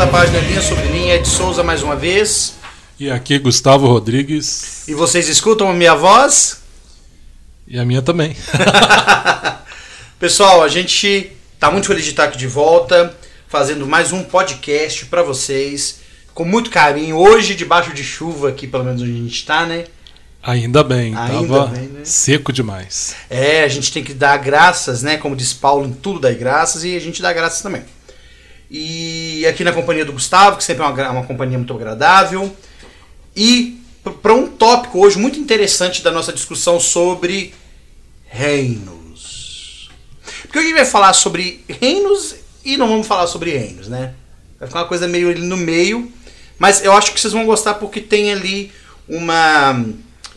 da página Linha sobre Linha, Ed Souza mais uma vez. E aqui Gustavo Rodrigues. E vocês escutam a minha voz? E a minha também. Pessoal, a gente tá muito feliz de estar aqui de volta, fazendo mais um podcast para vocês, com muito carinho. Hoje, debaixo de chuva, aqui pelo menos onde a gente está, né? Ainda bem, Ainda bem, né? seco demais. É, a gente tem que dar graças, né? Como diz Paulo, em tudo dá graças e a gente dá graças também. E aqui na companhia do Gustavo, que sempre é uma, uma companhia muito agradável. E para um tópico hoje muito interessante da nossa discussão sobre reinos. Porque a gente vai falar sobre reinos e não vamos falar sobre reinos, né? Vai ficar uma coisa meio ali no meio. Mas eu acho que vocês vão gostar porque tem ali uma,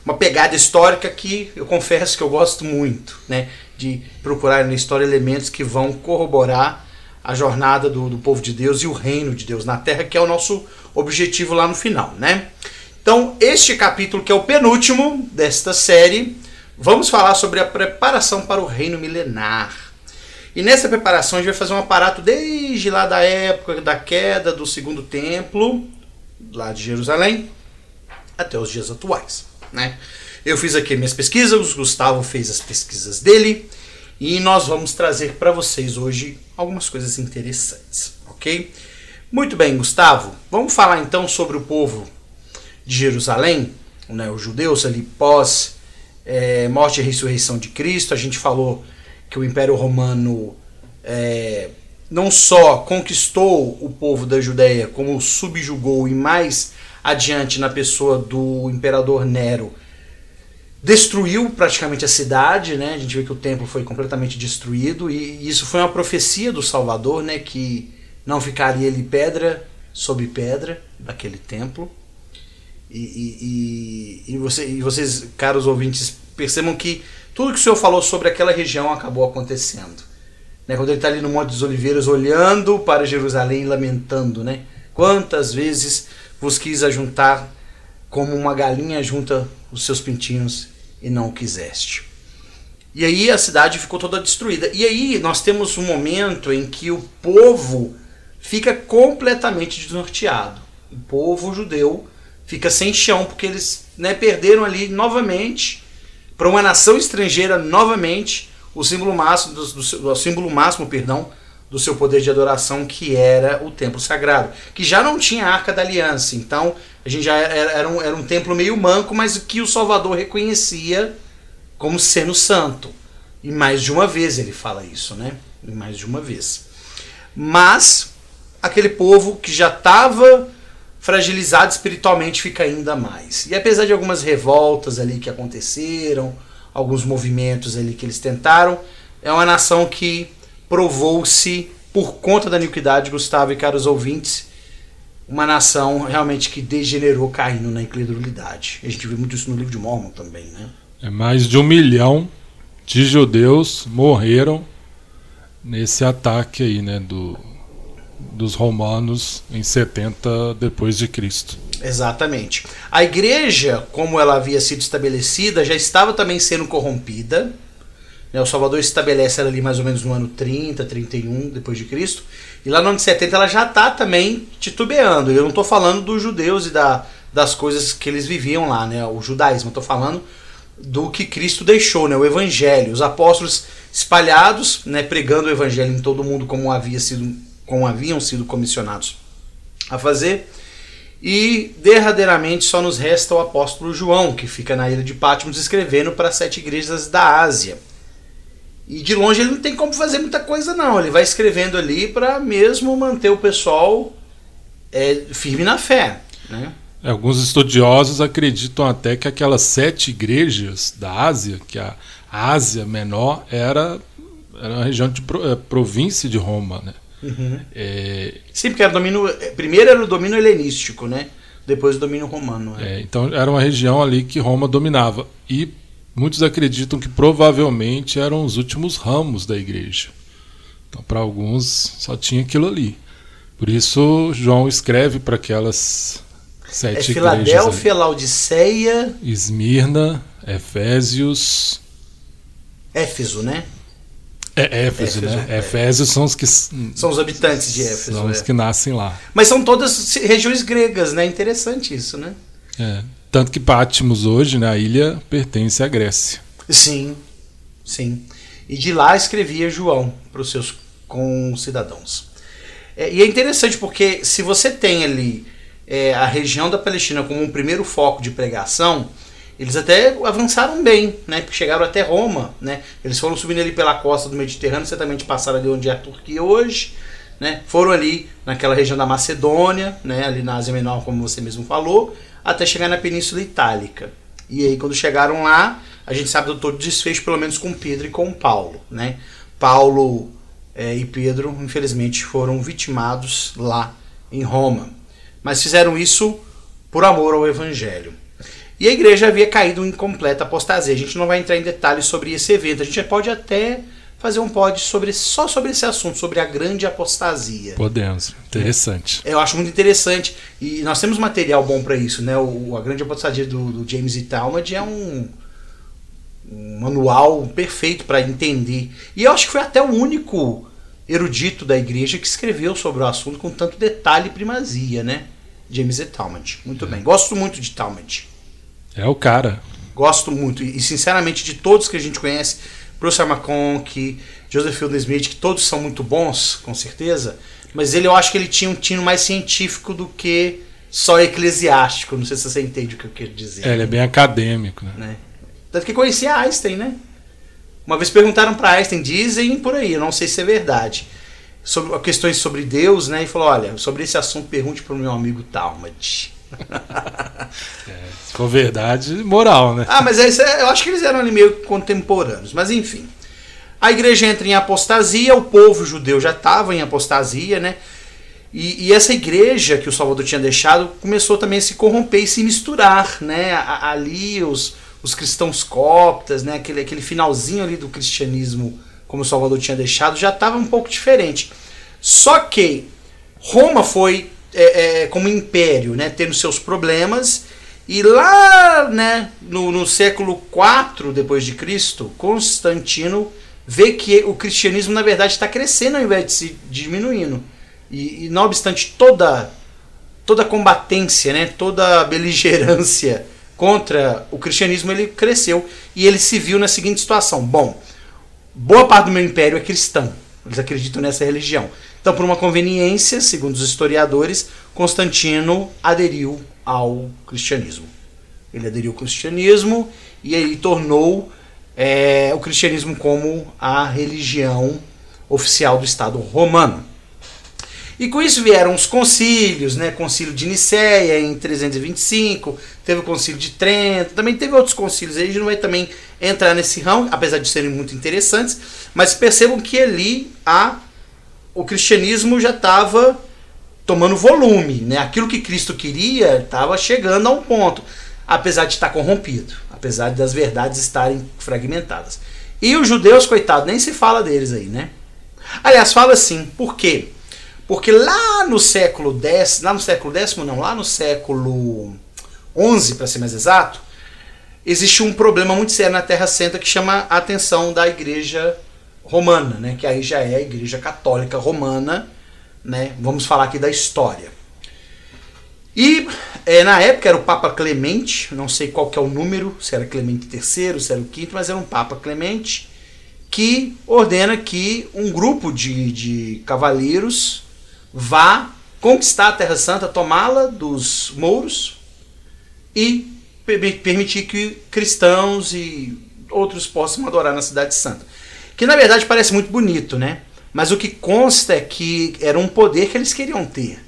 uma pegada histórica que eu confesso que eu gosto muito, né? De procurar na história elementos que vão corroborar a jornada do, do povo de Deus e o reino de Deus na Terra, que é o nosso objetivo lá no final, né? Então, este capítulo, que é o penúltimo desta série, vamos falar sobre a preparação para o reino milenar. E nessa preparação a gente vai fazer um aparato desde lá da época da queda do segundo templo, lá de Jerusalém, até os dias atuais. Né? Eu fiz aqui minhas pesquisas, o Gustavo fez as pesquisas dele, e nós vamos trazer para vocês hoje algumas coisas interessantes, ok? Muito bem, Gustavo, vamos falar então sobre o povo de Jerusalém, né, os judeus ali pós é, morte e ressurreição de Cristo. A gente falou que o Império Romano é, não só conquistou o povo da Judéia, como subjugou e mais adiante na pessoa do imperador Nero destruiu praticamente a cidade, né? A gente vê que o templo foi completamente destruído e isso foi uma profecia do Salvador, né? Que não ficaria ali pedra sobre pedra daquele templo. E, e, e, e, você, e vocês, caros ouvintes, percebam que tudo que o Senhor falou sobre aquela região acabou acontecendo. Né? Quando ele está ali no Monte dos Oliveiras, olhando para Jerusalém e lamentando, né? Quantas vezes vos quis ajuntar como uma galinha junta os seus pintinhos e não o quiseste. E aí a cidade ficou toda destruída. E aí nós temos um momento em que o povo fica completamente desnorteado. O povo judeu fica sem chão porque eles né, perderam ali novamente para uma nação estrangeira novamente o símbolo máximo do, do, seu- o símbolo máximo, perdão, do seu poder de adoração que era o templo sagrado, que já não tinha a arca da aliança. Então a gente já era, era um, era um templo meio manco, mas que o Salvador reconhecia como sendo santo. E mais de uma vez ele fala isso, né? E mais de uma vez. Mas aquele povo que já estava fragilizado espiritualmente fica ainda mais. E apesar de algumas revoltas ali que aconteceram, alguns movimentos ali que eles tentaram, é uma nação que provou-se por conta da iniquidade, Gustavo e caros ouvintes, uma nação realmente que degenerou caindo na incredulidade. A gente vê muito isso no livro de Mormon também, né? É mais de um milhão de judeus morreram nesse ataque aí, né, do, dos romanos em 70 depois de Cristo. Exatamente. A igreja, como ela havia sido estabelecida, já estava também sendo corrompida. Né, O Salvador estabelece ela ali mais ou menos no ano 30, 31 depois de Cristo. E lá no ano 70 ela já está também titubeando. Eu não estou falando dos judeus e da, das coisas que eles viviam lá, né? O judaísmo. Estou falando do que Cristo deixou, né? O Evangelho. Os apóstolos espalhados, né? Pregando o Evangelho em todo mundo como havia sido, como haviam sido comissionados a fazer. E derradeiramente só nos resta o apóstolo João, que fica na ilha de Patmos escrevendo para sete igrejas da Ásia. E de longe ele não tem como fazer muita coisa, não. Ele vai escrevendo ali para mesmo manter o pessoal é, firme na fé. Né? É, Alguns estudiosos acreditam até que aquelas sete igrejas da Ásia, que a Ásia Menor era, era uma região de eh, província de Roma, né? É, Sim, porque era domínio. Primeiro era o domínio helenístico, né? Depois o domínio romano. né? É, então era uma região ali que Roma dominava. E muitos acreditam que provavelmente eram os últimos ramos da igreja. Então, para alguns, só tinha aquilo ali. Por isso, João escreve para aquelas É sete igrejas. Filadélfia, Laodiceia. Esmirna, Efésios, Éfeso, né? É Éfeso, Éfeso, né? é. Efésios são os que São os habitantes de Éfeso. são os é. que nascem lá. Mas são todas regiões gregas, né? Interessante isso, né? É. Tanto que Patmos hoje, né, a ilha pertence à Grécia. Sim, sim. E de lá escrevia João para os seus concidadãos. É, e é interessante porque se você tem ali é, a região da Palestina como um primeiro foco de pregação, eles até avançaram bem, né? Porque chegaram até Roma, né? Eles foram subindo ali pela costa do Mediterrâneo, certamente passaram ali onde é a Turquia hoje, né? Foram ali naquela região da Macedônia, né? Ali na Ásia Menor, como você mesmo falou, até chegar na Península Itálica. E aí quando chegaram lá, a gente sabe do todo desfecho, pelo menos com Pedro e com Paulo, né? Paulo é, e Pedro, infelizmente, foram vitimados lá em Roma. Mas fizeram isso por amor ao Evangelho. E a igreja havia caído em completa apostasia. A gente não vai entrar em detalhes sobre esse evento. A gente pode até fazer um pod sobre, só sobre esse assunto, sobre a grande apostasia. Podemos. Interessante. Eu acho muito interessante. E nós temos material bom para isso, né? O, a grande apostasia do, do James E. Talmud é um, um manual perfeito para entender. E eu acho que foi até o único erudito da igreja que escreveu sobre o assunto com tanto detalhe e primazia, né? James E. Talmud. Muito bem. Gosto muito de Talmud. É o cara. Gosto muito. E, sinceramente, de todos que a gente conhece, Professor McConk, Joseph Fielding Smith, que todos são muito bons, com certeza, mas ele eu acho que ele tinha um tino mais científico do que só eclesiástico. Não sei se você entende o que eu quero dizer. É, ele é bem acadêmico, né? né? Tanto que conhecia Einstein, né? Uma vez perguntaram para Einstein, dizem por aí, eu não sei se é verdade, sobre questões sobre Deus, né? E falou: olha, sobre esse assunto pergunte para o meu amigo Talmud. É, se verdade, moral, né? Ah, mas é, eu acho que eles eram meio contemporâneos. Mas enfim. A igreja entra em apostasia, o povo judeu já estava em apostasia, né? E, e essa igreja que o Salvador tinha deixado começou também a se corromper e se misturar, né? Ali os, os cristãos coptas, né? Aquele, aquele finalzinho ali do cristianismo, como o Salvador tinha deixado, já estava um pouco diferente. Só que Roma foi é, é, como império, né, tendo seus problemas. E lá né, no, no século IV depois de Cristo, Constantino vê que o cristianismo na verdade está crescendo ao invés de se diminuindo. E, e não obstante toda toda combatência, né, toda beligerância contra o cristianismo, ele cresceu e ele se viu na seguinte situação: bom, boa parte do meu império é cristão. Eles acreditam nessa religião. Então, por uma conveniência, segundo os historiadores, Constantino aderiu ao cristianismo. Ele aderiu ao cristianismo e ele tornou é, o cristianismo como a religião oficial do Estado romano. E com isso vieram os concílios, né? Concílio de Nicéia em 325, teve o concílio de Trento, também teve outros concílios, a gente não vai também entrar nesse ramo, apesar de serem muito interessantes, mas percebam que ali a, o cristianismo já estava tomando volume, né? Aquilo que Cristo queria estava chegando a um ponto, apesar de estar corrompido, apesar das verdades estarem fragmentadas. E os judeus, coitado, nem se fala deles aí, né? Aliás, fala assim, por quê? Porque lá no século X, lá no século X não, lá no século XI, para ser mais exato, existe um problema muito sério na Terra Santa que chama a atenção da Igreja Romana, né? Que aí já é a Igreja Católica Romana, né? Vamos falar aqui da história. E é, na época era o Papa Clemente, não sei qual que é o número, se era Clemente III, se era o quinto, mas era um Papa Clemente que ordena que um grupo de, de cavaleiros vá conquistar a Terra Santa, tomá-la dos mouros e per- permitir que cristãos e outros possam adorar na Cidade Santa. Que na verdade parece muito bonito, né? Mas o que consta é que era um poder que eles queriam ter.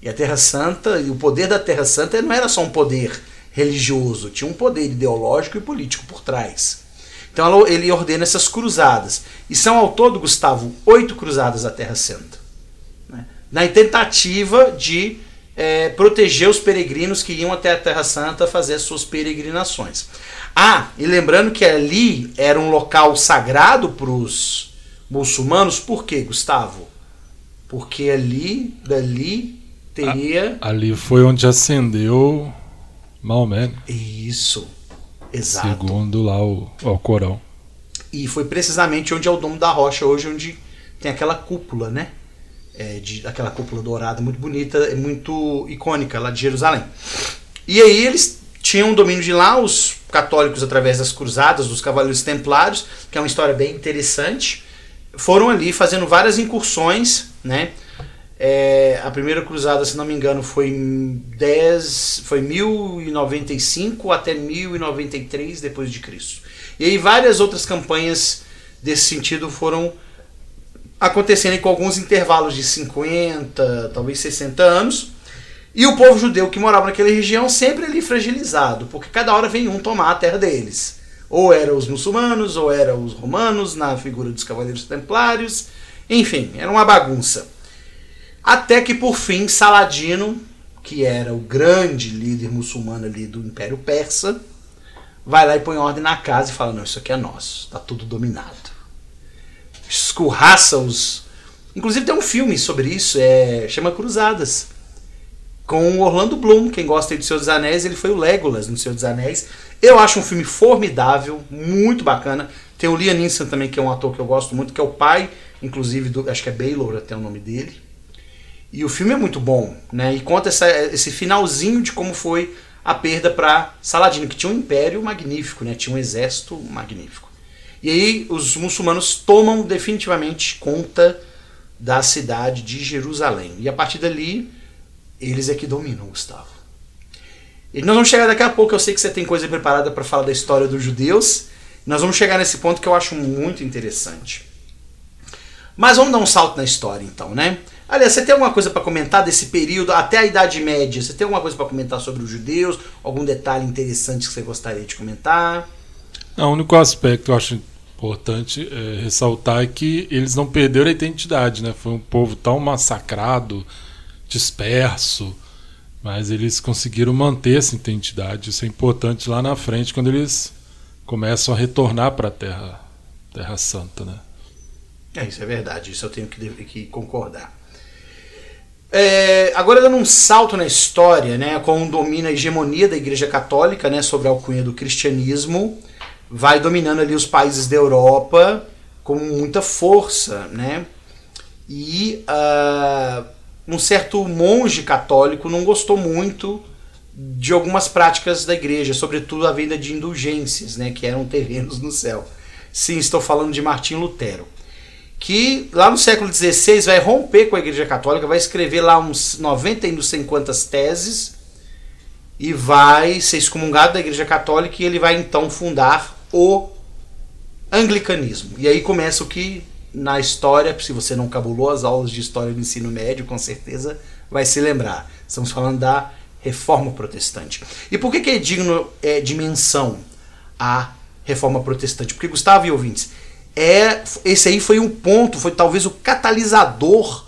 E a Terra Santa, e o poder da Terra Santa não era só um poder religioso, tinha um poder ideológico e político por trás. Então ele ordena essas cruzadas. E são ao todo, Gustavo, oito cruzadas à Terra Santa. né? Na tentativa de eh, proteger os peregrinos que iam até a Terra Santa fazer as suas peregrinações. Ah, e lembrando que ali era um local sagrado para os muçulmanos, por quê, Gustavo? Porque ali, dali, teria. Ali foi onde acendeu Maomé, né? Isso. Exato. segundo lá o, o Corão. E foi precisamente onde é o Domo da Rocha hoje, onde tem aquela cúpula, né? É, de, aquela cúpula dourada muito bonita, muito icônica lá de Jerusalém. E aí eles tinham um domínio de lá, os católicos através das cruzadas, dos cavaleiros templários, que é uma história bem interessante, foram ali fazendo várias incursões, né? É, a primeira cruzada, se não me engano, foi em 10, foi 1095 até 1093 depois de Cristo. E aí várias outras campanhas desse sentido foram acontecendo com alguns intervalos de 50, talvez 60 anos. E o povo judeu que morava naquela região sempre ali fragilizado, porque cada hora vem um tomar a terra deles. Ou eram os muçulmanos, ou eram os romanos, na figura dos cavaleiros templários. Enfim, era uma bagunça. Até que por fim Saladino, que era o grande líder muçulmano ali do Império Persa, vai lá e põe ordem na casa e fala: Não, isso aqui é nosso, tá tudo dominado. Escurraça os. Inclusive tem um filme sobre isso, é chama Cruzadas com Orlando Bloom. Quem gosta de Senhor dos Anéis, ele foi o Legolas no Senhor dos Anéis. Eu acho um filme formidável, muito bacana. Tem o Liam Neeson também, que é um ator que eu gosto muito, que é o pai, inclusive, do, acho que é Baylor até o nome dele. E o filme é muito bom, né? E conta essa, esse finalzinho de como foi a perda para Saladino, que tinha um império magnífico, né? Tinha um exército magnífico. E aí os muçulmanos tomam definitivamente conta da cidade de Jerusalém. E a partir dali eles é que dominam, Gustavo. E nós vamos chegar daqui a pouco, eu sei que você tem coisa preparada para falar da história dos judeus. Nós vamos chegar nesse ponto que eu acho muito interessante. Mas vamos dar um salto na história então, né? Aliás, você tem alguma coisa para comentar desse período até a Idade Média? Você tem alguma coisa para comentar sobre os judeus? Algum detalhe interessante que você gostaria de comentar? Não, o único aspecto que eu acho importante é ressaltar que eles não perderam a identidade, né? Foi um povo tão massacrado, disperso, mas eles conseguiram manter essa identidade. Isso é importante lá na frente quando eles começam a retornar para a Terra, Terra Santa, né? É, isso é verdade, isso eu tenho que, que concordar. É, agora dando um salto na história, né, com domina a hegemonia da Igreja Católica né, sobre a alcunha do cristianismo, vai dominando ali os países da Europa com muita força, né? E uh, um certo monge católico não gostou muito de algumas práticas da igreja, sobretudo a venda de indulgências, né, que eram terrenos no céu. Sim, estou falando de Martim Lutero, que lá no século XVI vai romper com a igreja católica, vai escrever lá uns 90 e sei quantas teses e vai ser excomungado da igreja católica e ele vai então fundar o anglicanismo. E aí começa o que na história, se você não cabulou as aulas de história do ensino médio, com certeza vai se lembrar. Estamos falando da reforma protestante. E por que, que é digno é, de menção a reforma protestante? Porque, Gustavo e ouvintes, é, esse aí foi um ponto, foi talvez o catalisador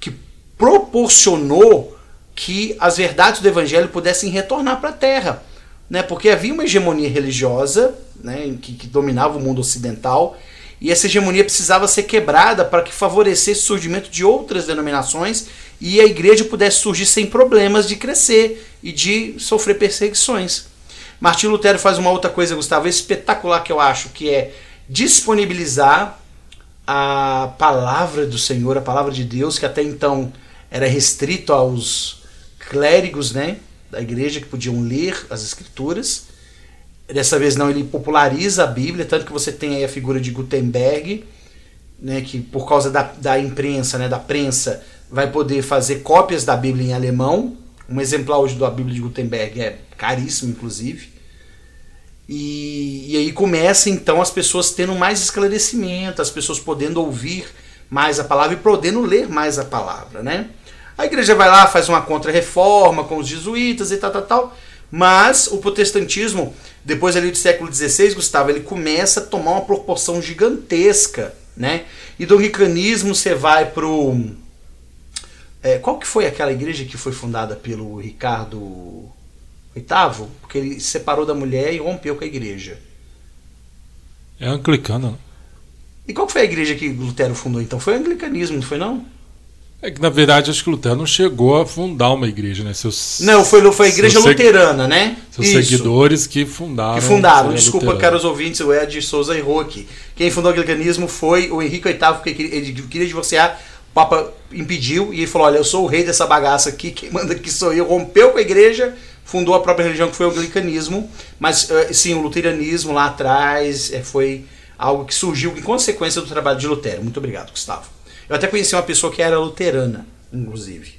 que proporcionou que as verdades do evangelho pudessem retornar para a terra. Né? Porque havia uma hegemonia religiosa né, que, que dominava o mundo ocidental e essa hegemonia precisava ser quebrada para que favorecesse o surgimento de outras denominações e a igreja pudesse surgir sem problemas de crescer e de sofrer perseguições. Martinho Lutero faz uma outra coisa, Gustavo, espetacular que eu acho, que é disponibilizar a palavra do Senhor, a palavra de Deus, que até então era restrito aos clérigos né, da igreja que podiam ler as escrituras Dessa vez não, ele populariza a Bíblia, tanto que você tem aí a figura de Gutenberg, né, que por causa da, da imprensa, né, da prensa, vai poder fazer cópias da Bíblia em alemão. Um exemplar hoje da Bíblia de Gutenberg é caríssimo, inclusive. E, e aí começa então as pessoas tendo mais esclarecimento, as pessoas podendo ouvir mais a palavra e podendo ler mais a palavra, né? A igreja vai lá, faz uma contra-reforma com os jesuítas e tal, tal, tal. Mas o protestantismo depois ali do século XVI, Gustavo, ele começa a tomar uma proporção gigantesca, né? E do anglicanismo você vai pro é, qual que foi aquela igreja que foi fundada pelo Ricardo VIII? Porque ele separou da mulher e rompeu com a igreja. É anglicana. E qual foi a igreja que Lutero fundou então? Foi o anglicanismo, não foi não? É que na verdade acho que Lutero não chegou a fundar uma igreja, né? Seus, Não, foi, foi a igreja luterana, né? Seus Isso. seguidores que fundaram. Que fundaram. Desculpa, luterana. caros ouvintes, o Ed Souza errou aqui. Quem fundou o anglicanismo foi o Henrique VIII, porque ele queria divorciar, o Papa impediu e ele falou: Olha, eu sou o rei dessa bagaça aqui, quem manda aqui sou eu. Rompeu com a igreja, fundou a própria religião que foi o anglicanismo, mas eh, sim, o luteranismo lá atrás eh, foi algo que surgiu em consequência do trabalho de Lutero. Muito obrigado, Gustavo. Eu até conheci uma pessoa que era luterana, inclusive.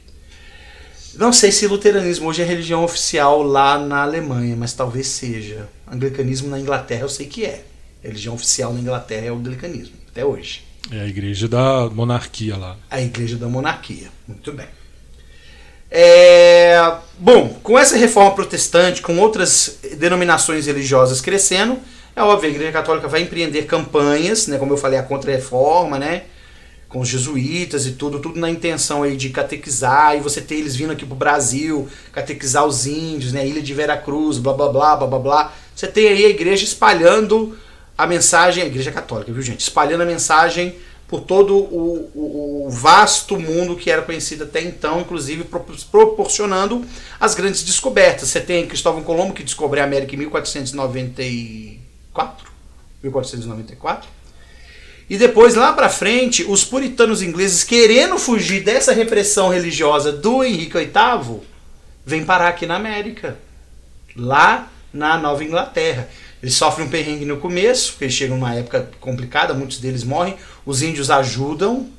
Não sei se luteranismo hoje é religião oficial lá na Alemanha, mas talvez seja. Anglicanismo na Inglaterra eu sei que é. A religião oficial na Inglaterra é o anglicanismo, até hoje. É a igreja da monarquia lá. A igreja da monarquia, muito bem. É, bom, com essa reforma protestante, com outras denominações religiosas crescendo, é óbvio, a Igreja Católica vai empreender campanhas, né, como eu falei, a contra-reforma, né, com os jesuítas e tudo, tudo na intenção aí de catequizar, e você ter eles vindo aqui pro Brasil, catequizar os índios, né, Ilha de Veracruz, blá blá blá, blá blá blá. Você tem aí a igreja espalhando a mensagem, a igreja católica, viu gente? Espalhando a mensagem por todo o, o, o, vasto mundo que era conhecido até então, inclusive proporcionando as grandes descobertas. Você tem Cristóvão Colombo, que descobriu a América em 1494, 1494. E depois, lá para frente, os puritanos ingleses, querendo fugir dessa repressão religiosa do Henrique VIII, vêm parar aqui na América, lá na Nova Inglaterra. Eles sofrem um perrengue no começo, porque eles chegam numa época complicada, muitos deles morrem. Os índios ajudam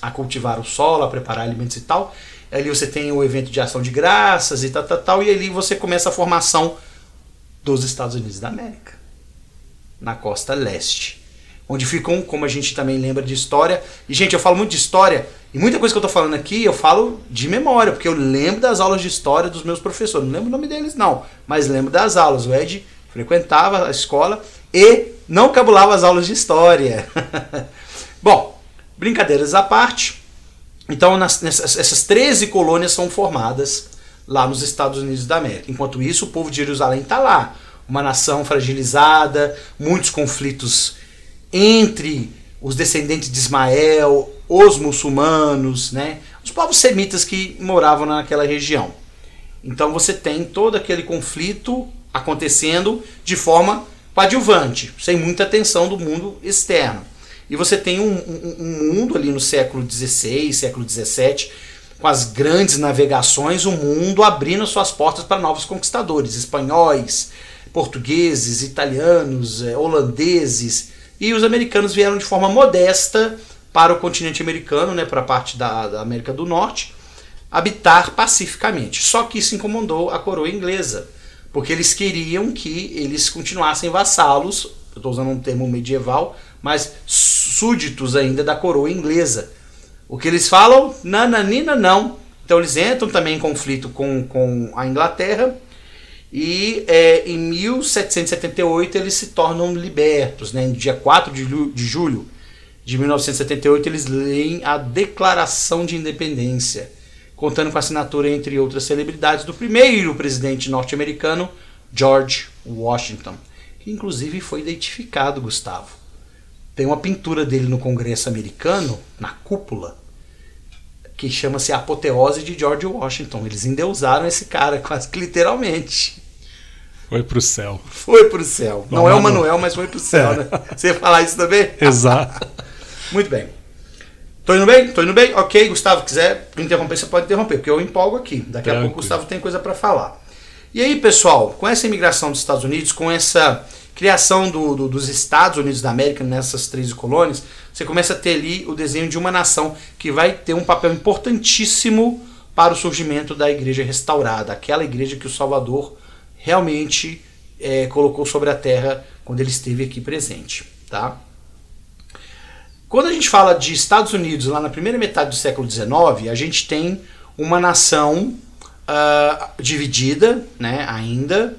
a cultivar o solo, a preparar alimentos e tal. Ali você tem o evento de ação de graças e tal, tal, tal. E ali você começa a formação dos Estados Unidos da América, na costa leste. Onde ficam, como a gente também lembra de história. E, gente, eu falo muito de história, e muita coisa que eu tô falando aqui eu falo de memória, porque eu lembro das aulas de história dos meus professores. Não lembro o nome deles, não, mas lembro das aulas. O Ed frequentava a escola e não cabulava as aulas de história. Bom, brincadeiras à parte. Então, nas, nessas, essas 13 colônias são formadas lá nos Estados Unidos da América. Enquanto isso, o povo de Jerusalém está lá. Uma nação fragilizada, muitos conflitos entre os descendentes de Ismael, os muçulmanos, né? os povos semitas que moravam naquela região. Então você tem todo aquele conflito acontecendo de forma coadjuvante, sem muita atenção do mundo externo. E você tem um, um, um mundo ali no século XVI, século XVII, com as grandes navegações, o mundo abrindo suas portas para novos conquistadores, espanhóis, portugueses, italianos, eh, holandeses, e os americanos vieram de forma modesta para o continente americano, né, para a parte da, da América do Norte, habitar pacificamente. Só que isso incomodou a coroa inglesa porque eles queriam que eles continuassem vassalos, eu estou usando um termo medieval, mas súditos ainda da coroa inglesa. O que eles falam? Nananina não. Então eles entram também em conflito com, com a Inglaterra e é, em 1778 eles se tornam libertos. Né? No dia 4 de, de julho de 1978 eles leem a Declaração de Independência contando com a assinatura, entre outras celebridades, do primeiro presidente norte-americano, George Washington, que inclusive foi identificado, Gustavo. Tem uma pintura dele no Congresso americano, na cúpula, que chama-se Apoteose de George Washington. Eles endeusaram esse cara, quase que literalmente. Foi pro céu. Foi pro céu. Não, Não é o Manuel, mas foi pro céu, é. né? Você ia falar isso também? Exato. Muito bem. Tô indo bem? Tô indo bem? Ok, Gustavo, quiser interromper, você pode interromper, porque eu empolgo aqui. Daqui Tranquilo. a pouco o Gustavo tem coisa para falar. E aí, pessoal, com essa imigração dos Estados Unidos, com essa criação do, do, dos Estados Unidos da América nessas 13 colônias, você começa a ter ali o desenho de uma nação que vai ter um papel importantíssimo para o surgimento da igreja restaurada, aquela igreja que o Salvador realmente é, colocou sobre a terra quando ele esteve aqui presente. Tá? Quando a gente fala de Estados Unidos lá na primeira metade do século XIX, a gente tem uma nação uh, dividida, né, ainda,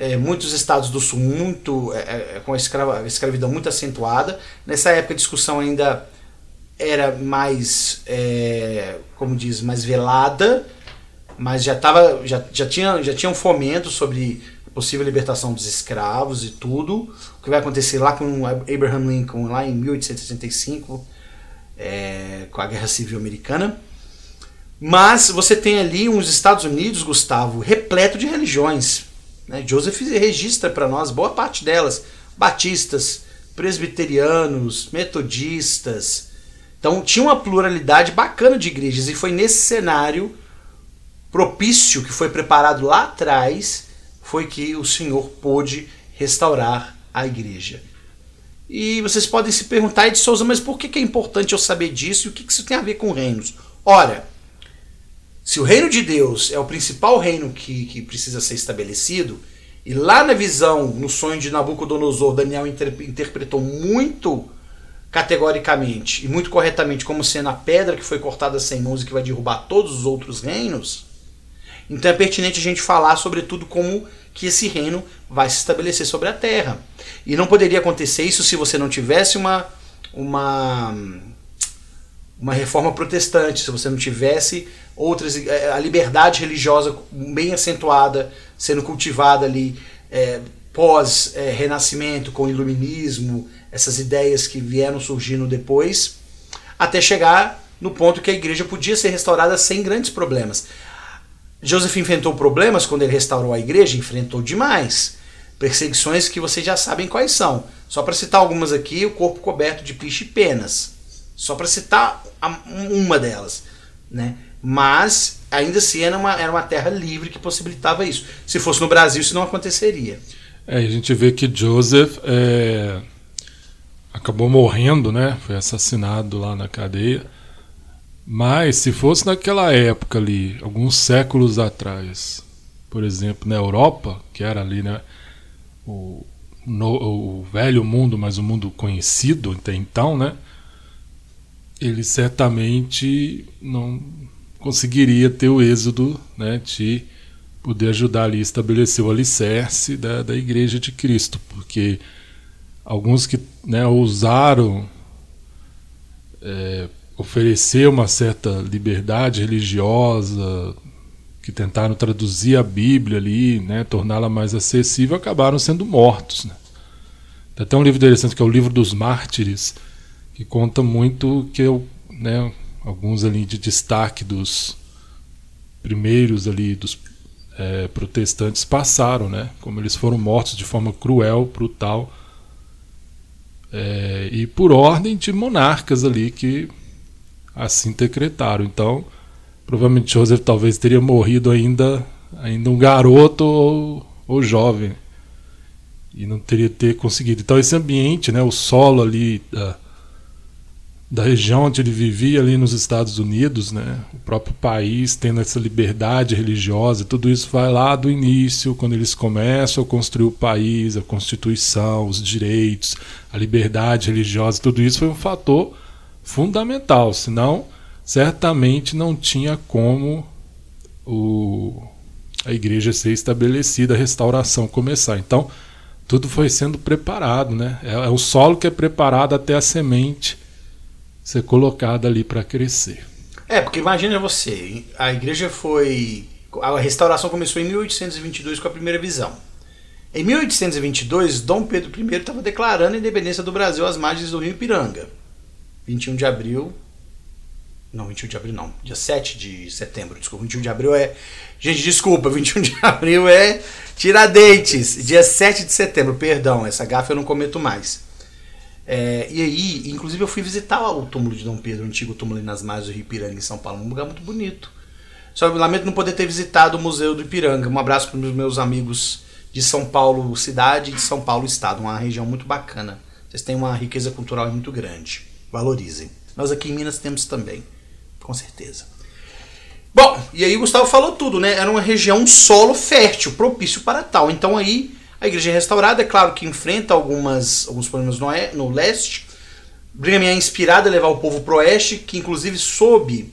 é, muitos estados do sul muito é, é, com a, escrava, a escravidão muito acentuada. Nessa época a discussão ainda era mais, é, como diz, mais velada, mas já tava, já, já tinha já tinha um fomento sobre possível libertação dos escravos e tudo. O que vai acontecer lá com Abraham Lincoln, lá em 1865, é, com a Guerra Civil Americana. Mas você tem ali uns Estados Unidos, Gustavo, repleto de religiões. Né? Joseph registra para nós boa parte delas: batistas, presbiterianos, metodistas. Então tinha uma pluralidade bacana de igrejas e foi nesse cenário propício que foi preparado lá atrás foi que o Senhor pôde restaurar a igreja. E vocês podem se perguntar, Ed Souza, mas por que é importante eu saber disso e o que isso tem a ver com reinos? Ora, se o reino de Deus é o principal reino que, que precisa ser estabelecido, e lá na visão, no sonho de Nabucodonosor, Daniel inter, interpretou muito categoricamente e muito corretamente como sendo a pedra que foi cortada sem mãos e que vai derrubar todos os outros reinos, então é pertinente a gente falar sobretudo como que esse reino vai se estabelecer sobre a terra. E não poderia acontecer isso se você não tivesse uma uma uma reforma protestante, se você não tivesse outras eh, a liberdade religiosa bem acentuada sendo cultivada ali é, pós é, renascimento com o iluminismo essas ideias que vieram surgindo depois até chegar no ponto que a igreja podia ser restaurada sem grandes problemas Joseph enfrentou problemas quando ele restaurou a igreja, enfrentou demais. Perseguições que vocês já sabem quais são. Só para citar algumas aqui, o corpo coberto de piche e penas. Só para citar uma delas. Né? Mas, ainda assim, era uma, era uma terra livre que possibilitava isso. Se fosse no Brasil, isso não aconteceria. É, a gente vê que Joseph é, acabou morrendo, né? Foi assassinado lá na cadeia. Mas se fosse naquela época ali, alguns séculos atrás, por exemplo, na Europa, que era ali, né, o, no, o velho mundo, mas o mundo conhecido até então, né, ele certamente não conseguiria ter o êxodo né, de poder ajudar ali a estabelecer o alicerce da, da Igreja de Cristo, porque alguns que né, ousaram é, oferecer uma certa liberdade religiosa, que tentaram traduzir a Bíblia ali, né, torná-la mais acessível, acabaram sendo mortos. Né? Tem até um livro interessante que é o Livro dos Mártires, que conta muito que eu, né, alguns ali de destaque dos primeiros ali dos é, protestantes passaram, né, como eles foram mortos de forma cruel, brutal, é, e por ordem de monarcas ali que assim decretaram. Então, provavelmente Joseph talvez teria morrido ainda, ainda um garoto ou, ou jovem e não teria ter conseguido. Então esse ambiente, né, o solo ali da região onde ele vivia ali nos Estados Unidos, né, o próprio país tendo essa liberdade religiosa, tudo isso vai lá do início, quando eles começam a construir o país, a constituição, os direitos, a liberdade religiosa, tudo isso foi um fator fundamental, senão certamente não tinha como o, a igreja ser estabelecida, a restauração começar. Então, tudo foi sendo preparado, né? É, é o solo que é preparado até a semente ser colocada ali para crescer. É, porque imagina você, a igreja foi. A restauração começou em 1822 com a primeira visão. Em 1822, Dom Pedro I estava declarando a independência do Brasil às margens do rio Ipiranga. 21 de abril. Não, 21 de abril não. Dia 7 de setembro, desculpa. 21 de abril é. Gente, desculpa, 21 de abril é Tiradentes. Dia 7 de setembro, perdão, essa gafa eu não cometo mais. É, e aí, inclusive, eu fui visitar o túmulo de Dom Pedro, o antigo túmulo nas margens do Rio Ipiranga, em São Paulo. Um lugar muito bonito. Só lamento não poder ter visitado o Museu do Ipiranga. Um abraço para os meus amigos de São Paulo, cidade, e de São Paulo, estado. Uma região muito bacana. Vocês têm uma riqueza cultural muito grande valorizem. Nós aqui em Minas temos também, com certeza. Bom, e aí o Gustavo falou tudo, né? Era uma região solo fértil, propício para tal. Então aí a igreja é restaurada, é claro que enfrenta algumas, alguns problemas no, no leste. Brigham é inspirada a levar o povo para o oeste, que inclusive sob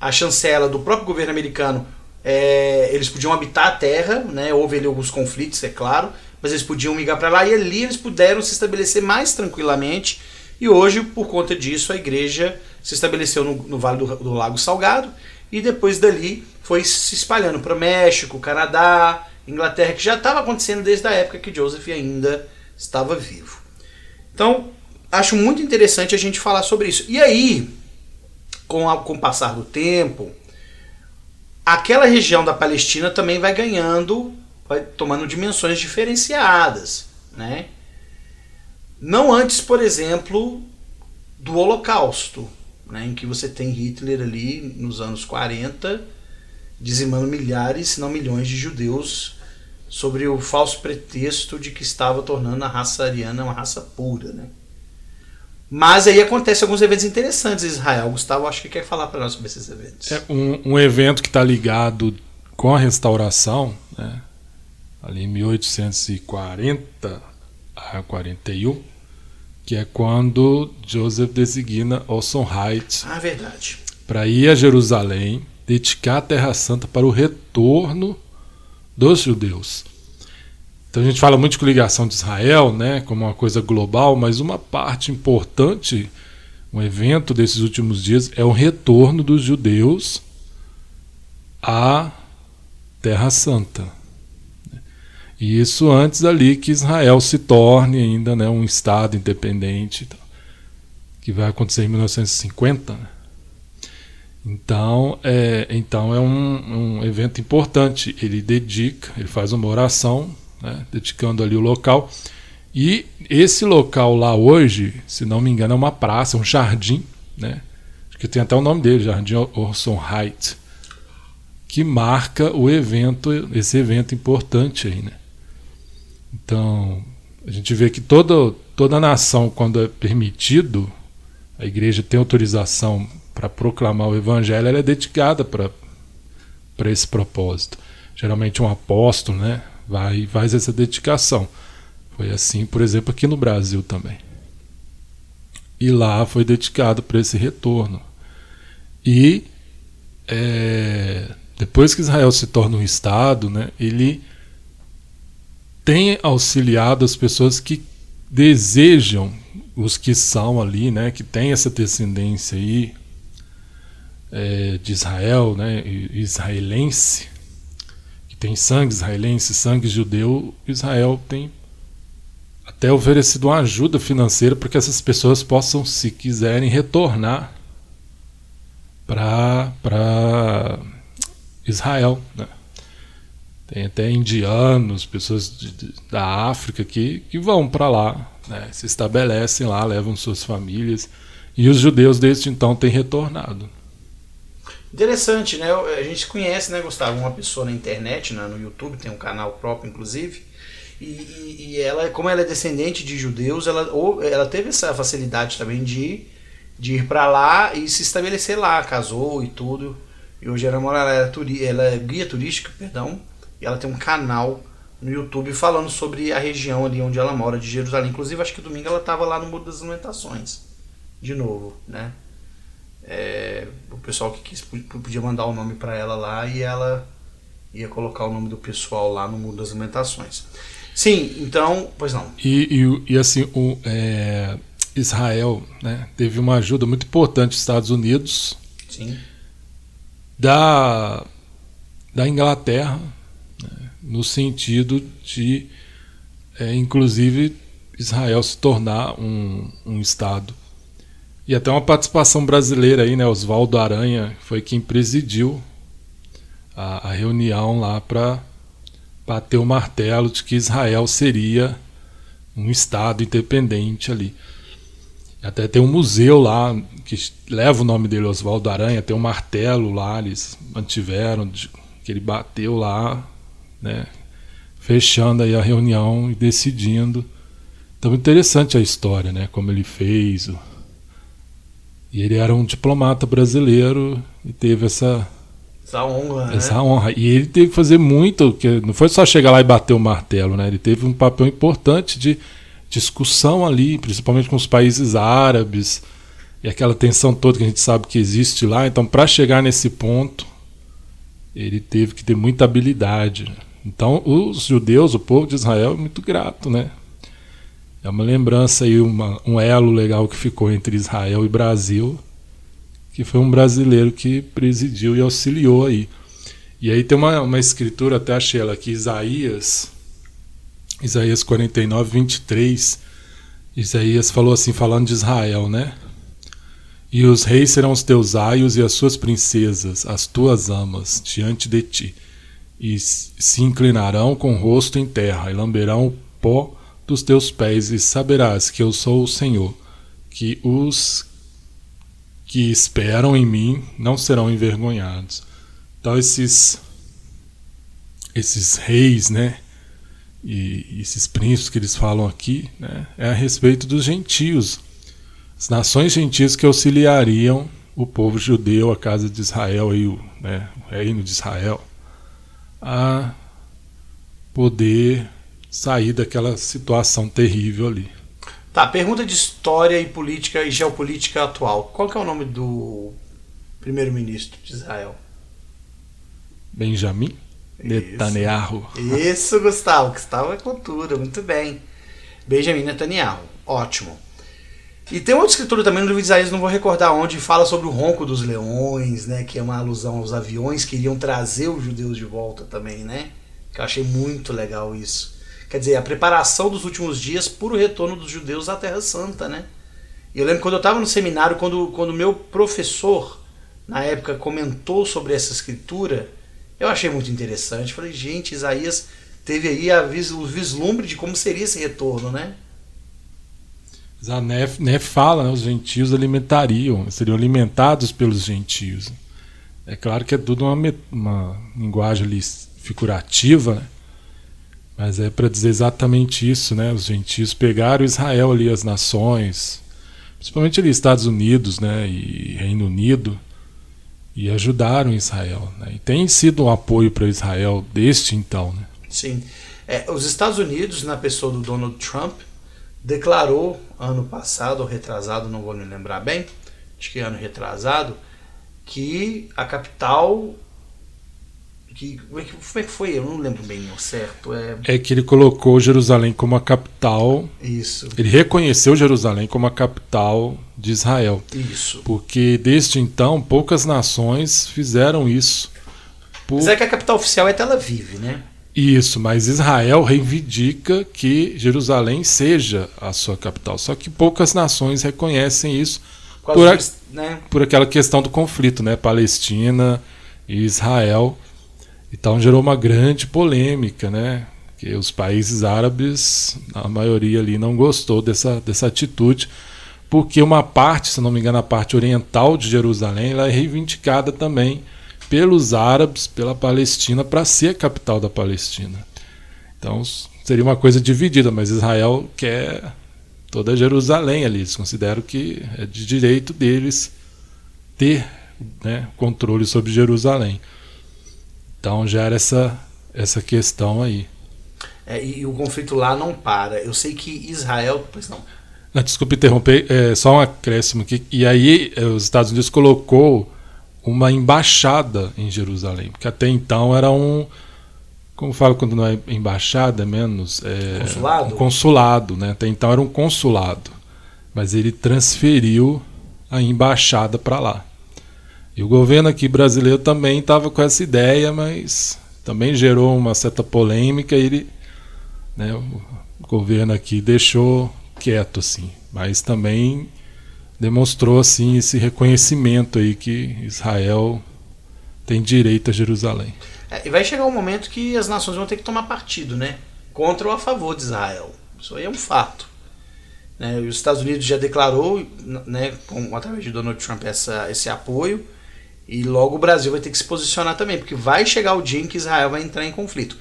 a chancela do próprio governo americano, é, eles podiam habitar a terra, né? houve ali alguns conflitos, é claro, mas eles podiam migrar para lá e ali eles puderam se estabelecer mais tranquilamente e hoje, por conta disso, a igreja se estabeleceu no, no Vale do, do, Lago Salgado e depois dali foi se espalhando para México, Canadá, Inglaterra, que já estava acontecendo desde a época que Joseph ainda estava vivo. Então, acho muito interessante a gente falar sobre isso. E aí, com, a, com o passar do tempo, aquela região da Palestina também vai ganhando, vai tomando dimensões diferenciadas, né? Não antes, por exemplo, do Holocausto, né, em que você tem Hitler ali nos anos 40 dizimando milhares, se não milhões de judeus sobre o falso pretexto de que estava tornando a raça ariana uma raça pura, né? Mas aí acontece alguns eventos interessantes em Israel. Gustavo, acho que quer falar para nós sobre esses eventos. É um, um evento que está ligado com a restauração, né? ali em 1840 a 41, que é quando Joseph designa Orson Wright ah, para ir a Jerusalém, dedicar a Terra Santa para o retorno dos judeus. Então a gente fala muito de coligação de Israel, né, como uma coisa global, mas uma parte importante, um evento desses últimos dias é o retorno dos judeus à Terra Santa. E isso antes ali que Israel se torne ainda né, um Estado independente, que vai acontecer em 1950. Né? Então, é, então é um, um, evento importante. Ele dedica, ele faz uma oração, né, dedicando ali o local. E esse local lá hoje, se não me engano, é uma praça, um jardim, né? Acho que tem até o nome dele, Jardim Orson Height, que marca o evento, esse evento importante aí, né? Então, a gente vê que toda, toda nação, quando é permitido, a igreja tem autorização para proclamar o evangelho, ela é dedicada para esse propósito. Geralmente um apóstolo né, vai faz essa dedicação. Foi assim, por exemplo, aqui no Brasil também. E lá foi dedicado para esse retorno. E é, depois que Israel se torna um Estado, né, ele tem auxiliado as pessoas que desejam, os que são ali, né, que tem essa descendência aí é, de Israel, né, israelense, que tem sangue israelense, sangue judeu, Israel tem até oferecido uma ajuda financeira para que essas pessoas possam, se quiserem, retornar para Israel. Né? Tem até indianos, pessoas de, de, da África que, que vão para lá, né? se estabelecem lá, levam suas famílias. E os judeus desde então têm retornado. Interessante, né? A gente conhece, né, Gustavo, uma pessoa na internet, né, no YouTube, tem um canal próprio, inclusive, e, e ela, como ela é descendente de judeus, ela, ou, ela teve essa facilidade também de, de ir para lá e se estabelecer lá, casou e tudo. E hoje ela, ela, é, turi, ela é guia turística, perdão, e ela tem um canal no YouTube falando sobre a região ali onde ela mora, de Jerusalém. Inclusive, acho que domingo ela estava lá no Muro das Lamentações. De novo, né? É, o pessoal que quis podia mandar o nome para ela lá e ela ia colocar o nome do pessoal lá no Muro das Lamentações. Sim, então, pois não. E, e, e assim, o, é, Israel né, teve uma ajuda muito importante dos Estados Unidos, Sim. Da, da Inglaterra, no sentido de, é, inclusive, Israel se tornar um, um Estado. E até uma participação brasileira aí, né? Oswaldo Aranha foi quem presidiu a, a reunião lá para bater o martelo de que Israel seria um Estado independente ali. Até tem um museu lá que leva o nome dele, Oswaldo Aranha, tem um martelo lá, eles mantiveram, que ele bateu lá né, fechando aí a reunião e decidindo. Então interessante a história, né, como ele fez. E ele era um diplomata brasileiro e teve essa essa honra, né? essa honra. E ele teve que fazer muito, que não foi só chegar lá e bater o martelo, né? Ele teve um papel importante de discussão ali, principalmente com os países árabes e aquela tensão toda que a gente sabe que existe lá. Então, para chegar nesse ponto, ele teve que ter muita habilidade. Né? Então, os judeus, o povo de Israel, é muito grato, né? É uma lembrança aí, uma, um elo legal que ficou entre Israel e Brasil, que foi um brasileiro que presidiu e auxiliou aí. E aí tem uma, uma escritura, até achei ela aqui, Isaías, Isaías 49, 23. Isaías falou assim, falando de Israel, né? E os reis serão os teus aios e as suas princesas, as tuas amas, diante de ti. E se inclinarão com o rosto em terra, e lamberão o pó dos teus pés, e saberás que eu sou o Senhor, que os que esperam em mim não serão envergonhados. Então esses esses reis, né, e esses príncipes que eles falam aqui, né, é a respeito dos gentios, as nações gentias que auxiliariam o povo judeu, a casa de Israel e o, né, o reino de Israel, a poder sair daquela situação terrível ali. Tá, pergunta de história e política e geopolítica atual. Qual que é o nome do primeiro-ministro de Israel? Benjamin Netanyahu. Isso, Gustavo. Gustavo é cultura, muito bem. Benjamin Netanyahu. Ótimo. E tem outra escritura também no livro de Isaías, não vou recordar onde, fala sobre o ronco dos leões, né? Que é uma alusão aos aviões que iriam trazer os judeus de volta também, né? Que eu achei muito legal isso. Quer dizer, a preparação dos últimos dias para o retorno dos judeus à Terra Santa, né? Eu lembro quando eu estava no seminário, quando o meu professor, na época, comentou sobre essa escritura, eu achei muito interessante. Falei, gente, Isaías teve aí a vis, o vislumbre de como seria esse retorno, né? A Nef fala, né, os gentios alimentariam, seriam alimentados pelos gentios. É claro que é tudo uma, uma linguagem ali figurativa, né? Mas é para dizer exatamente isso, né? Os gentios pegaram Israel ali, as nações, principalmente ali Estados Unidos, né? E Reino Unido, e ajudaram Israel. Né? E tem sido um apoio para Israel desde então. Né? Sim. É, os Estados Unidos, na pessoa do Donald Trump, declarou ano passado, ou retrasado, não vou me lembrar bem, acho que ano retrasado, que a capital que, como, é que, como é que foi? Eu não lembro bem o certo. É... é que ele colocou Jerusalém como a capital. Isso. Ele reconheceu Jerusalém como a capital de Israel. Isso. Porque desde então poucas nações fizeram isso. Por... Mas é que a capital oficial é Tel Aviv, né? Isso, mas Israel reivindica que Jerusalém seja a sua capital. Só que poucas nações reconhecem isso por, a, né? por aquela questão do conflito, né? Palestina e Israel. Então gerou uma grande polêmica, né? Que os países árabes, a maioria ali não gostou dessa, dessa atitude, porque uma parte, se não me engano, a parte oriental de Jerusalém, ela é reivindicada também pelos árabes, pela Palestina, para ser a capital da Palestina. Então seria uma coisa dividida, mas Israel quer toda Jerusalém ali. Eles consideram que é de direito deles ter né, controle sobre Jerusalém. Então gera essa, essa questão aí. É, e, o conflito lá não para. Eu sei que Israel. Pois não. não desculpe interromper, é, só um acréscimo aqui. E aí é, os Estados Unidos colocou uma embaixada em Jerusalém, porque até então era um. Como falo quando não é embaixada, é menos. É, consulado? Um consulado, né? Até então era um consulado. Mas ele transferiu a embaixada para lá. E o governo aqui brasileiro também estava com essa ideia, mas também gerou uma certa polêmica e ele, né, o governo aqui deixou quieto assim, mas também demonstrou assim esse reconhecimento aí que Israel tem direito a Jerusalém. É, e vai chegar um momento que as nações vão ter que tomar partido, né, contra ou a favor de Israel. Isso aí é um fato. Né, os Estados Unidos já declarou, né, com, através de Donald Trump, essa, esse apoio. E logo o Brasil vai ter que se posicionar também, porque vai chegar o dia em que Israel vai entrar em conflito.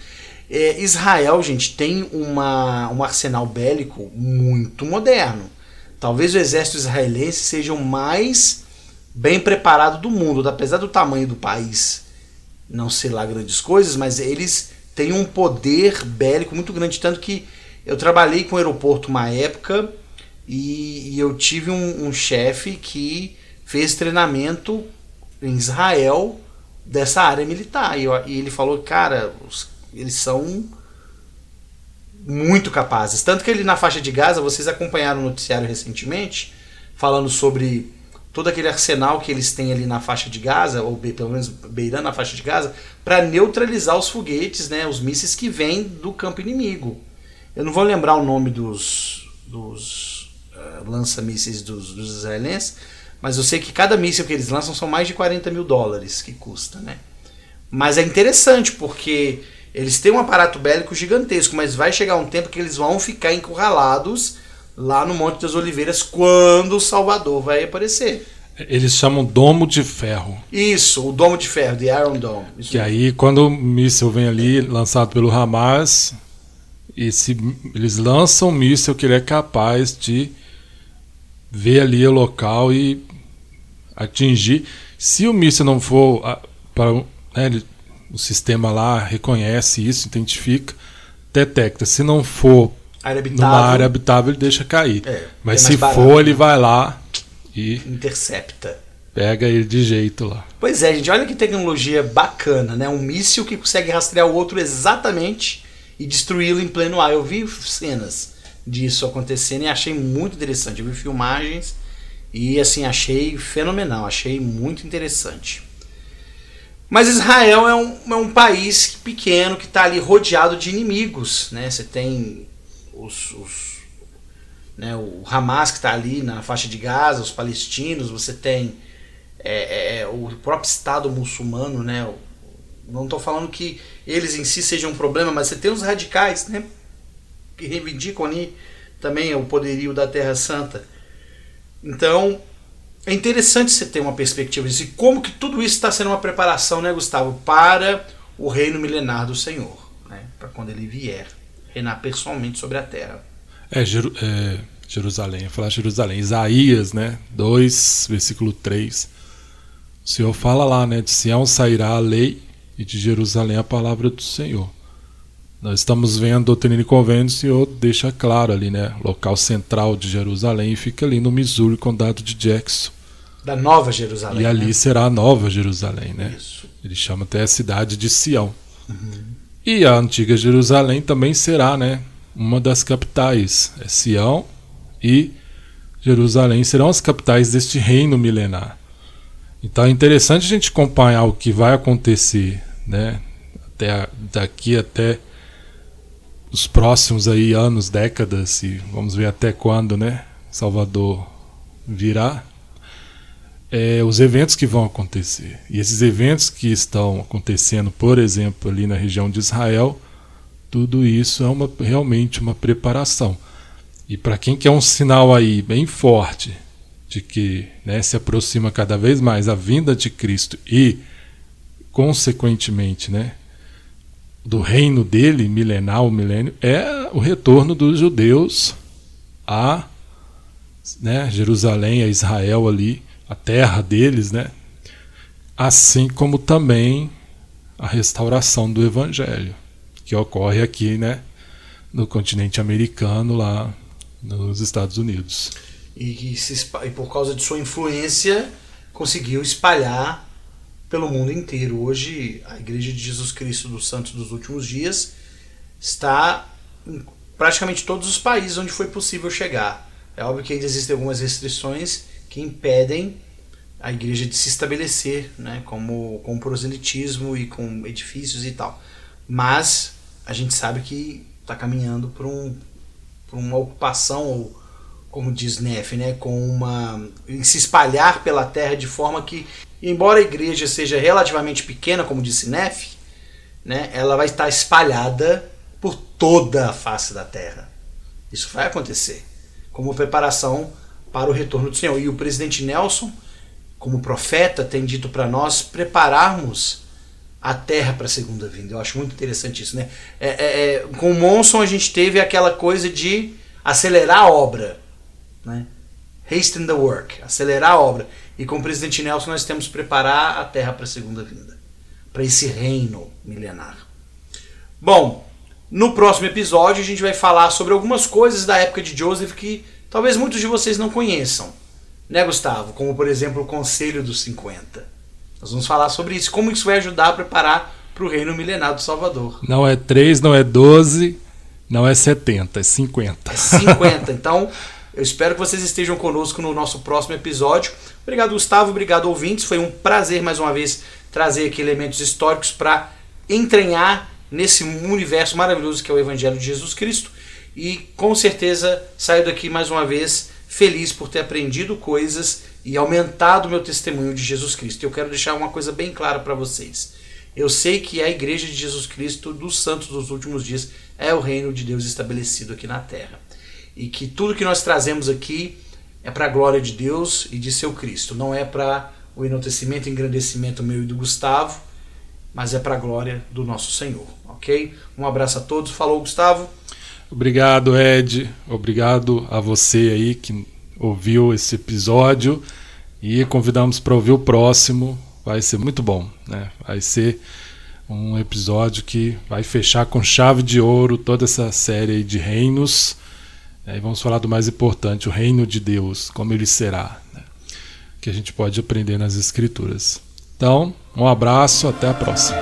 É, Israel, gente, tem uma, um arsenal bélico muito moderno. Talvez o exército israelense seja o mais bem preparado do mundo, apesar do tamanho do país não ser lá grandes coisas, mas eles têm um poder bélico muito grande, tanto que eu trabalhei com o aeroporto uma época e, e eu tive um, um chefe que fez treinamento em Israel dessa área militar. E, e ele falou, cara, os, eles são muito capazes. Tanto que ele na faixa de Gaza, vocês acompanharam o noticiário recentemente, falando sobre todo aquele arsenal que eles têm ali na faixa de Gaza, ou pelo menos beirando a faixa de Gaza, para neutralizar os foguetes, né, os mísseis que vêm do campo inimigo. Eu não vou lembrar o nome dos, dos uh, lança-mísseis dos, dos israelenses, Mas eu sei que cada míssil que eles lançam são mais de 40 mil dólares que custa, né? Mas é interessante porque eles têm um aparato bélico gigantesco, mas vai chegar um tempo que eles vão ficar encurralados lá no Monte das Oliveiras quando o Salvador vai aparecer. Eles chamam domo de ferro. Isso, o domo de ferro, the Iron Dome. Isso Que mesmo. aí, quando o míssil vem ali, lançado pelo Hamas, esse, eles lançam um míssil que ele é capaz de ver ali o local e atingir. Se o míssil não for ah, para o- né, ele- o sistema lá reconhece isso, identifica, detecta. Se não for área numa área habitável, ele deixa cair. É, Mas é se barato, for, né? ele vai lá e intercepta. pega ele de jeito lá. Pois é, gente, olha que tecnologia bacana, né? Um míssil que consegue rastrear o outro exatamente e destruí-lo em pleno ar. Eu vi cenas disso acontecendo e achei muito interessante. Eu vi filmagens e assim achei fenomenal, achei muito interessante. Mas Israel é um, é um país pequeno que está ali rodeado de inimigos, né? Você tem os, os- né, o Hamas que está ali na faixa de Gaza, os palestinos, você tem é, é, o próprio Estado muçulmano, né? Não estou falando que eles em si sejam um problema, mas você tem os radicais, né? Que reivindicam ali também o poderio da Terra Santa. Então, é interessante você ter uma perspectiva disso. E como que tudo isso está sendo uma preparação, né, Gustavo, para o reino milenar do Senhor, né? Para quando ele vier reinar pessoalmente sobre a Terra. É, Jeru- é, Jerusalém, eu falar Jerusalém, Isaías, né? 2, versículo 3. O Senhor fala lá, né? De Sião sairá a lei e de Jerusalém a palavra do Senhor. Nós estamos vendo a doutrina e convênio, o Senhor deixa claro ali, né? Local central de Jerusalém fica ali no Missouri, condado de Jackson. Da Nova Jerusalém. e ali né? será a nova Jerusalém, né? Isso. Ele chama até a cidade de Sião. E a antiga Jerusalém também será, né, uma das capitais. É Sião e Jerusalém serão as capitais deste reino milenar. Então é interessante a gente acompanhar o que vai acontecer, né, até a- daqui até os próximos aí anos, décadas e vamos ver até quando, né, Salvador virá é, os eventos que vão acontecer. E esses eventos que estão acontecendo, por exemplo, ali na região de Israel, tudo isso é uma, realmente uma preparação. E para quem quer um sinal aí bem forte de que né, se aproxima cada vez mais a vinda de Cristo e, consequentemente, né, do reino dele, milenar, o milênio, é o retorno dos judeus a né, Jerusalém, a Israel ali, a terra deles, né? Assim como também a restauração do evangelho, que ocorre aqui, né, no continente americano lá nos Estados Unidos. E, se e por causa de sua influência conseguiu espalhar pelo mundo inteiro. Hoje a Igreja de Jesus Cristo dos Santos dos Últimos Dias está em praticamente todos os países onde foi possível chegar. É óbvio que ainda existem algumas restrições que impedem a igreja de se estabelecer, né, como com proselitismo e com edifícios e tal. Mas a gente sabe que está caminhando para um, uma ocupação ou como diz Neff, né, com uma se espalhar pela terra de forma que, embora a igreja seja relativamente pequena, como disse Neff, né, ela vai estar espalhada por toda a face da terra. Isso vai acontecer como preparação para o retorno do Senhor. E o presidente Nelson, como profeta, tem dito para nós prepararmos a terra para a segunda vinda. Eu acho muito interessante isso, né? É, é, é, com o Monson a gente teve aquela coisa de acelerar a obra, né? Hasten the work, acelerar a obra. E com o presidente Nelson nós temos que preparar a terra para a segunda vinda, para esse reino milenar. Bom, no próximo episódio a gente vai falar sobre algumas coisas da época de Joseph que talvez muitos de vocês não conheçam, né, Gustavo? Como por exemplo o Conselho dos 50. Nós vamos falar sobre isso, como isso vai ajudar a preparar para o reino milenar do Salvador. Não é 3, não é 12, não é 70, é 50. É 50. então, eu espero que vocês estejam conosco no nosso próximo episódio. Obrigado, Gustavo. Obrigado, ouvintes. Foi um prazer mais uma vez trazer aqui elementos históricos para entranhar nesse universo maravilhoso que é o Evangelho de Jesus Cristo. E com certeza saio daqui mais uma vez feliz por ter aprendido coisas e aumentado meu testemunho de Jesus Cristo. Eu quero deixar uma coisa bem clara para vocês. Eu sei que a igreja de Jesus Cristo dos santos dos últimos dias é o reino de Deus estabelecido aqui na terra. E que tudo que nós trazemos aqui é para a glória de Deus e de seu Cristo. Não é para o enaltecimento e engrandecimento meu e do Gustavo, mas é para a glória do nosso Senhor, ok? Um abraço a todos. Falou, Gustavo. Obrigado, Ed. Obrigado a você aí que ouviu esse episódio e convidamos para ouvir o próximo. Vai ser muito bom, né? Vai ser um episódio que vai fechar com chave de ouro toda essa série de reinos. E vamos falar do mais importante, o reino de Deus, como ele será, né? que a gente pode aprender nas Escrituras. Então, um abraço, até a próxima.